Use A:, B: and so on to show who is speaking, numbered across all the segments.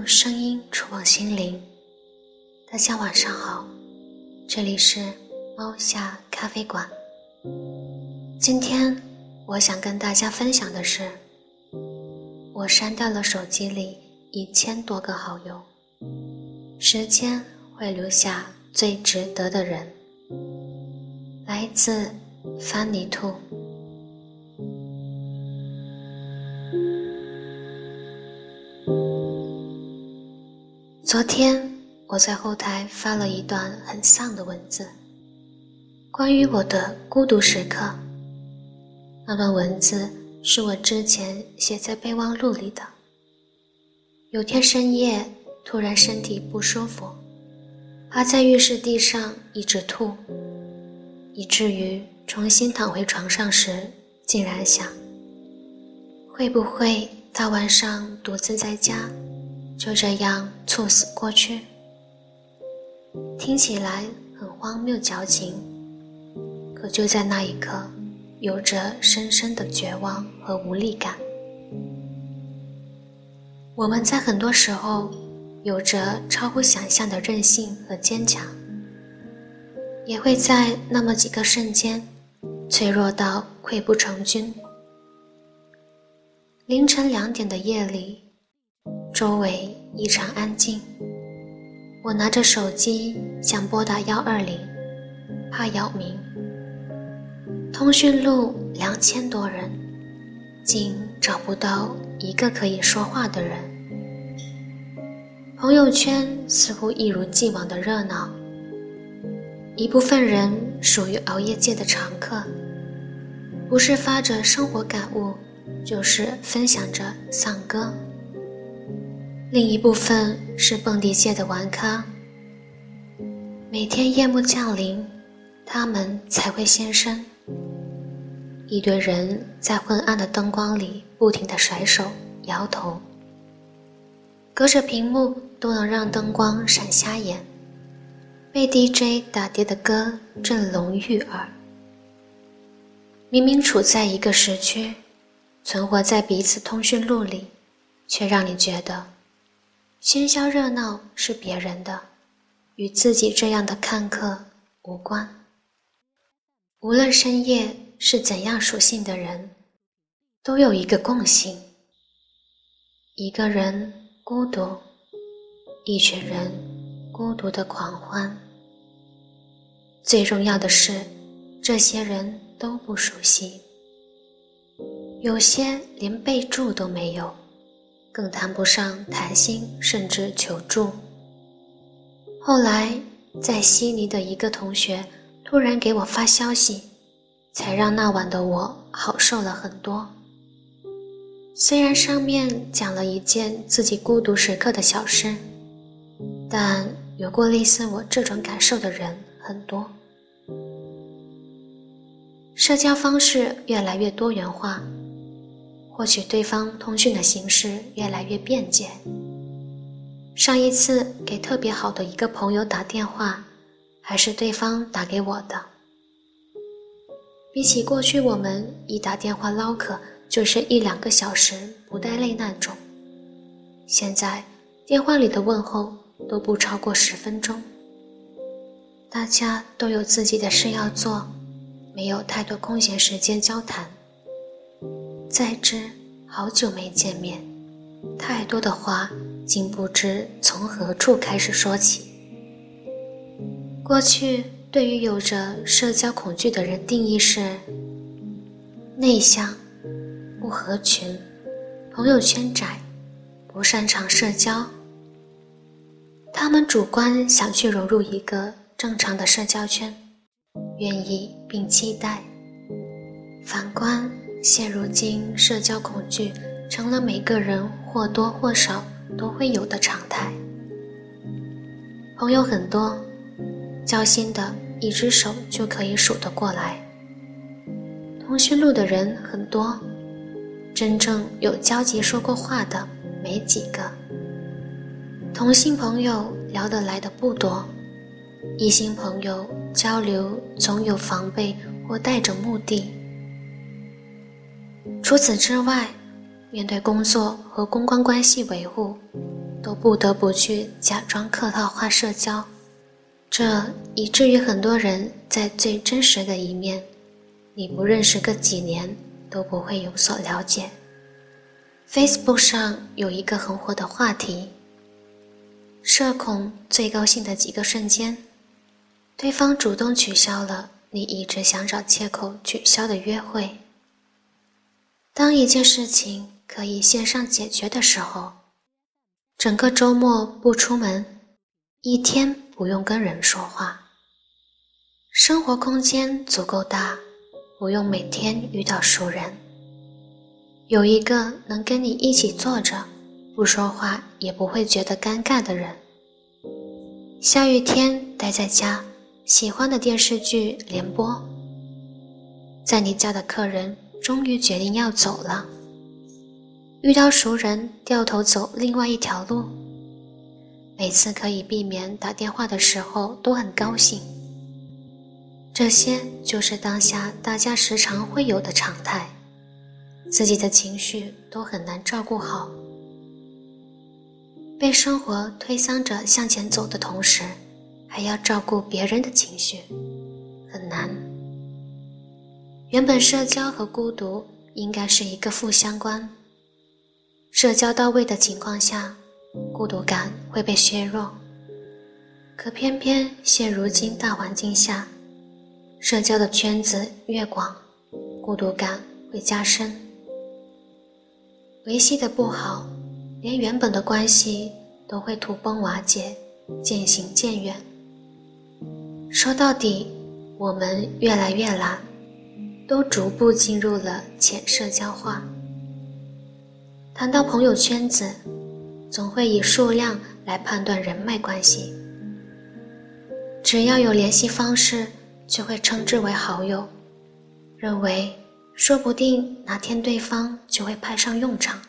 A: 用声音触碰心灵。大家晚上好，这里是猫下咖啡馆。今天我想跟大家分享的是，我删掉了手机里一千多个好友。时间会留下最值得的人。来自翻泥兔昨天我在后台发了一段很丧的文字，关于我的孤独时刻。那段文字是我之前写在备忘录里的。有天深夜，突然身体不舒服，趴在浴室地上一直吐，以至于重新躺回床上时，竟然想：会不会大晚上独自在家？就这样猝死过去，听起来很荒谬矫情，可就在那一刻，有着深深的绝望和无力感。我们在很多时候有着超乎想象的韧性和坚强，也会在那么几个瞬间脆弱到溃不成军。凌晨两点的夜里。周围异常安静，我拿着手机想拨打幺二零，怕扰民。通讯录两千多人，竟找不到一个可以说话的人。朋友圈似乎一如既往的热闹，一部分人属于熬夜界的常客，不是发着生活感悟，就是分享着丧歌。另一部分是蹦迪界的玩咖，每天夜幕降临，他们才会现身。一堆人在昏暗的灯光里不停地甩手摇头，隔着屏幕都能让灯光闪瞎眼，被 DJ 打碟的歌震聋欲耳。明明处在一个时区，存活在彼此通讯录里，却让你觉得。喧嚣热闹是别人的，与自己这样的看客无关。无论深夜是怎样属性的人，都有一个共性：一个人孤独，一群人孤独的狂欢。最重要的是，这些人都不熟悉，有些连备注都没有。更谈不上谈心，甚至求助。后来，在悉尼的一个同学突然给我发消息，才让那晚的我好受了很多。虽然上面讲了一件自己孤独时刻的小事，但有过类似我这种感受的人很多。社交方式越来越多元化。获取对方通讯的形式越来越便捷。上一次给特别好的一个朋友打电话，还是对方打给我的。比起过去，我们一打电话唠嗑就是一两个小时不带累那种，现在电话里的问候都不超过十分钟。大家都有自己的事要做，没有太多空闲时间交谈。再知好久没见面，太多的话竟不知从何处开始说起。过去对于有着社交恐惧的人定义是内向、不合群、朋友圈窄、不擅长社交。他们主观想去融入一个正常的社交圈，愿意并期待。反观。现如今，社交恐惧成了每个人或多或少都会有的常态。朋友很多，交心的一只手就可以数得过来；通讯录的人很多，真正有交集说过话的没几个；同性朋友聊得来的不多，异性朋友交流总有防备或带着目的。除此之外，面对工作和公关关系维护，都不得不去假装客套化社交，这以至于很多人在最真实的一面，你不认识个几年都不会有所了解。Facebook 上有一个很火的话题：社恐最高兴的几个瞬间，对方主动取消了你一直想找借口取消的约会。当一件事情可以线上解决的时候，整个周末不出门，一天不用跟人说话，生活空间足够大，不用每天遇到熟人，有一个能跟你一起坐着，不说话也不会觉得尴尬的人。下雨天待在家，喜欢的电视剧连播，在你家的客人。终于决定要走了。遇到熟人，掉头走另外一条路。每次可以避免打电话的时候，都很高兴。这些就是当下大家时常会有的常态。自己的情绪都很难照顾好，被生活推搡着向前走的同时，还要照顾别人的情绪，很难。原本社交和孤独应该是一个负相关，社交到位的情况下，孤独感会被削弱。可偏偏现如今大环境下，社交的圈子越广，孤独感会加深。维系的不好，连原本的关系都会土崩瓦解，渐行渐远。说到底，我们越来越懒。都逐步进入了浅社交化。谈到朋友圈子，总会以数量来判断人脉关系。只要有联系方式，就会称之为好友，认为说不定哪天对方就会派上用场。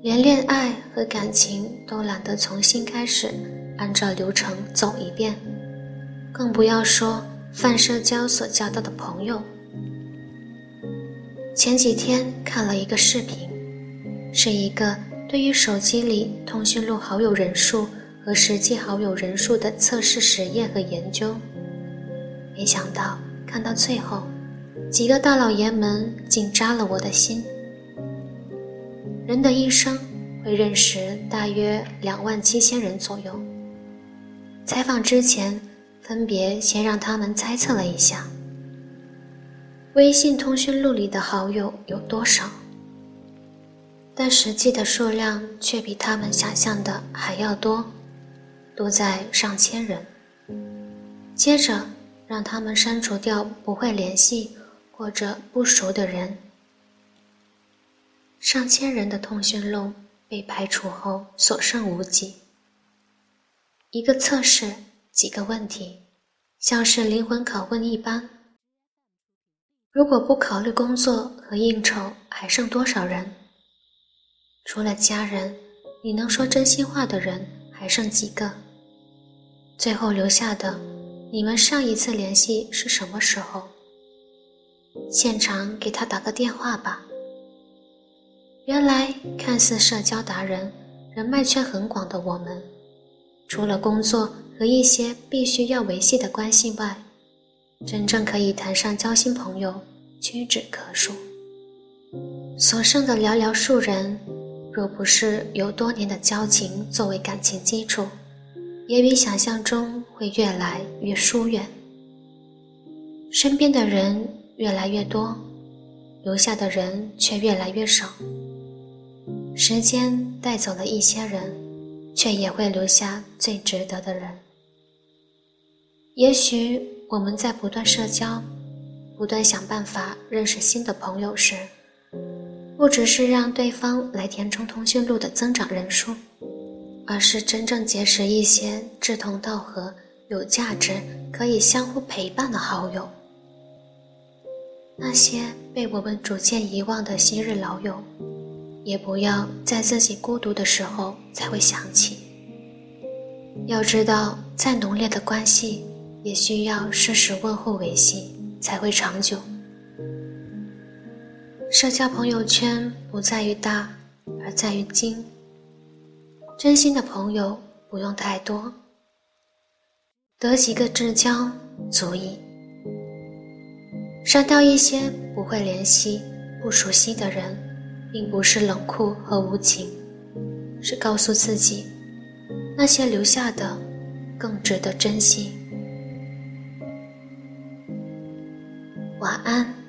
A: 连恋爱和感情都懒得重新开始，按照流程走一遍，更不要说。泛社交所交到的朋友。前几天看了一个视频，是一个对于手机里通讯录好友人数和实际好友人数的测试实验和研究。没想到看到最后，几个大老爷们竟扎了我的心。人的一生会认识大约两万七千人左右。采访之前。分别先让他们猜测了一下，微信通讯录里的好友有多少，但实际的数量却比他们想象的还要多，多在上千人。接着让他们删除掉不会联系或者不熟的人，上千人的通讯录被排除后所剩无几。一个测试。几个问题，像是灵魂拷问一般。如果不考虑工作和应酬，还剩多少人？除了家人，你能说真心话的人还剩几个？最后留下的，你们上一次联系是什么时候？现场给他打个电话吧。原来看似社交达人、人脉圈很广的我们，除了工作。和一些必须要维系的关系外，真正可以谈上交心朋友屈指可数。所剩的寥寥数人，若不是由多年的交情作为感情基础，也比想象中会越来越疏远。身边的人越来越多，留下的人却越来越少。时间带走了一些人，却也会留下最值得的人。也许我们在不断社交、不断想办法认识新的朋友时，不只是让对方来填充通讯录的增长人数，而是真正结识一些志同道合、有价值、可以相互陪伴的好友。那些被我们逐渐遗忘的昔日老友，也不要在自己孤独的时候才会想起。要知道，再浓烈的关系。也需要适时问候维系，才会长久。社交朋友圈不在于大，而在于精。真心的朋友不用太多，得几个至交足矣。删掉一些不会联系、不熟悉的人，并不是冷酷和无情，是告诉自己，那些留下的更值得珍惜。晚安。